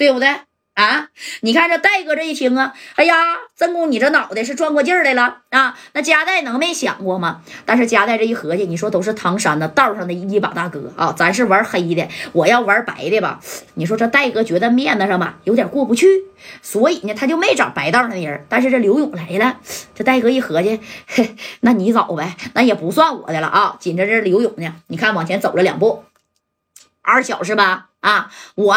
对不对？啊！你看这戴哥这一听啊，哎呀，曾公你这脑袋是转过劲儿来了啊！那加代能没想过吗？但是加代这一合计，你说都是唐山的道上的一把大哥啊，咱是玩黑的，我要玩白的吧？你说这戴哥觉得面子上吧有点过不去，所以呢他就没找白道上的人。但是这刘勇来了，这戴哥一合计，嘿，那你找呗，那也不算我的了啊！紧着这刘勇呢，你看往前走了两步，二小是吧？啊，我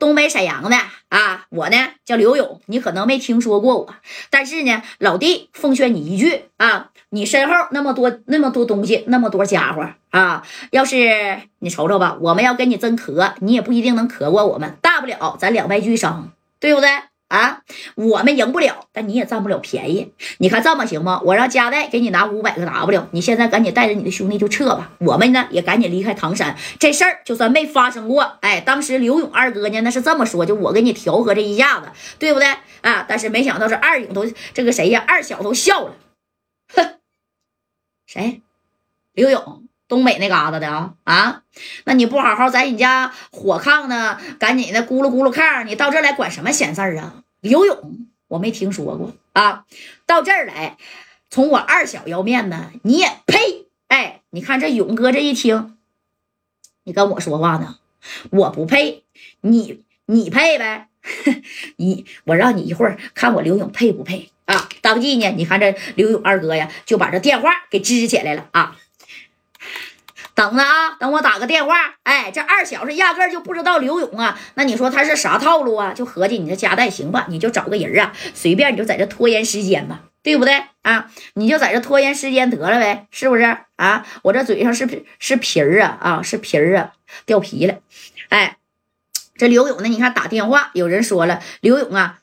东北沈阳的啊，我呢叫刘勇，你可能没听说过我，但是呢，老弟奉劝你一句啊，你身后那么多那么多东西，那么多家伙啊，要是你瞅瞅吧，我们要跟你真磕，你也不一定能磕过我们，大不了咱两败俱伤，对不对？啊，我们赢不了，但你也占不了便宜。你看这么行吗？我让加代给你拿五百个 W，你现在赶紧带着你的兄弟就撤吧。我们呢也赶紧离开唐山。这事儿就算没发生过，哎，当时刘勇二哥呢那是这么说，就我给你调和这一下子，对不对啊？但是没想到是二勇都这个谁呀？二小都笑了，哼，谁？刘勇，东北那嘎达的啊啊？那你不好好在你家火炕呢，赶紧的咕噜咕噜炕，你到这来管什么闲事儿啊？刘勇，我没听说过啊！到这儿来，从我二小要面子，你也配？哎，你看这勇哥这一听，你跟我说话呢，我不配，你你配呗？你我让你一会儿看我刘勇配不配啊？当即呢，你看这刘勇二哥呀，就把这电话给支起来了啊！等着啊，等我打个电话。哎，这二小子压根就不知道刘勇啊。那你说他是啥套路啊？就合计你这夹带行吧，你就找个人啊，随便你就在这拖延时间吧，对不对啊？你就在这拖延时间得了呗，是不是啊？我这嘴上是是皮儿啊啊，是皮儿啊，掉皮了。哎，这刘勇呢？你看打电话，有人说了，刘勇啊。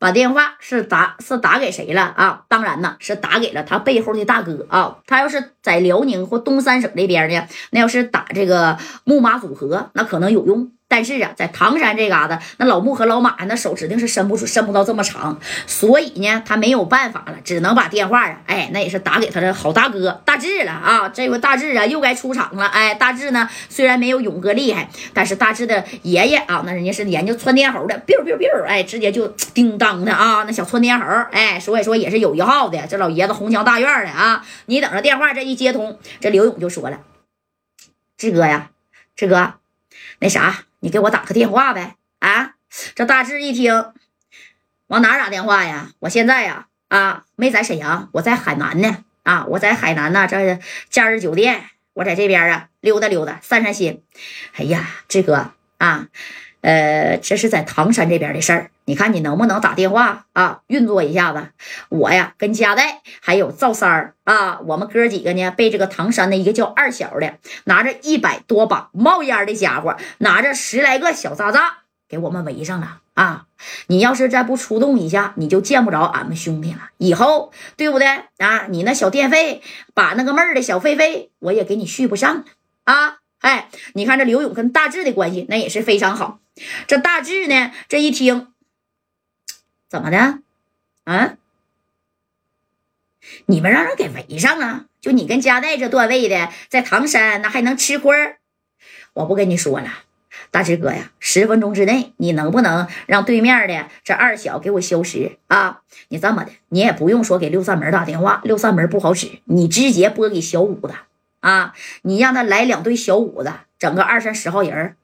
把电话是打是打给谁了啊？当然呢，是打给了他背后的大哥啊。他要是在辽宁或东三省这边呢，那要是打这个木马组合，那可能有用。但是啊，在唐山这嘎达，那老穆和老马那手指定是伸不出、伸不到这么长，所以呢，他没有办法了，只能把电话啊，哎，那也是打给他的好大哥大志了啊。这回大志啊，又该出场了。哎，大志呢，虽然没有勇哥厉害，但是大志的爷爷啊，那人家是研究窜天猴的，biu biu biu，哎，直接就叮当的啊，那小窜天猴，哎，所以说也是有一号的。这老爷子红墙大院的啊，你等着电话这一接通，这刘勇就说了：“志哥呀，志哥，那啥。”你给我打个电话呗！啊，这大志一听，往哪打电话呀？我现在呀，啊，没在沈阳，我在海南呢。啊，我在海南呢，这假日酒店，我在这边啊溜达溜达，散散心。哎呀，志哥啊，呃，这是在唐山这边的事儿。你看你能不能打电话啊，运作一下子？我呀，跟佳代还有赵三儿啊，我们哥几个呢，被这个唐山的一个叫二小的，拿着一百多把冒烟的家伙，拿着十来个小渣渣，给我们围上了啊！你要是再不出动一下，你就见不着俺们兄弟了。以后对不对啊？你那小电费，把那个妹儿的小费费，我也给你续不上啊！哎，你看这刘勇跟大志的关系，那也是非常好。这大志呢，这一听。怎么的？啊！你们让人给围上了，就你跟加代这段位的，在唐山那还能吃亏？我不跟你说了，大志哥呀，十分钟之内，你能不能让对面的这二小给我消失啊？你这么的，你也不用说给六扇门打电话，六扇门不好使，你直接拨给小五子啊！你让他来两队小五子，整个二三十号人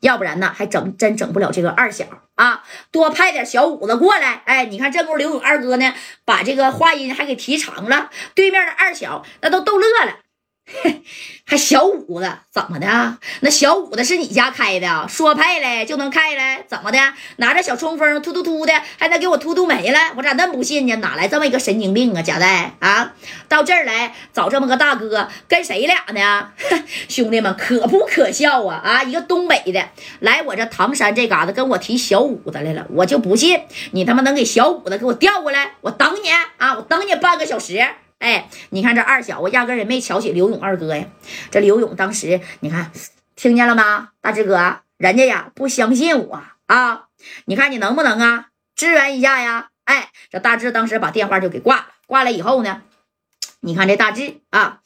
要不然呢，还整真整不了这个二小啊！多派点小五子过来。哎，你看这不刘勇二哥呢，把这个话音还给提长了。对面的二小那都逗乐了。嘿 还小五子怎么的？那小五子是你家开的？说派来就能开来？怎么的？拿着小冲锋突突突的，还能给我突突没了？我咋那么不信呢？哪来这么一个神经病啊？贾代啊，到这儿来找这么个大哥，跟谁俩呢？兄弟们可不可笑啊？啊，一个东北的来我这唐山这嘎达跟我提小五子来了，我就不信你他妈能给小五子给我调过来？我等你啊，我等你半个小时。哎，你看这二小，我压根也没瞧起刘勇二哥呀。这刘勇当时，你看，听见了吗？大志哥，人家呀不相信我啊。你看你能不能啊支援一下呀？哎，这大志当时把电话就给挂了。挂了以后呢，你看这大志啊，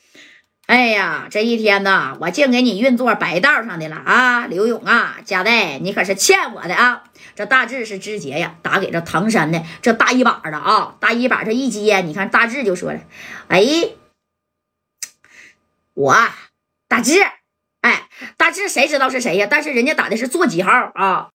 哎呀，这一天呐，我净给你运作白道上的了啊！刘勇啊，佳代，你可是欠我的啊！这大志是直接呀，打给这唐山的这大一把的啊，大一把这一接，你看大志就说了：“哎，我大志，哎，大志谁知道是谁呀？但是人家打的是座机号啊。”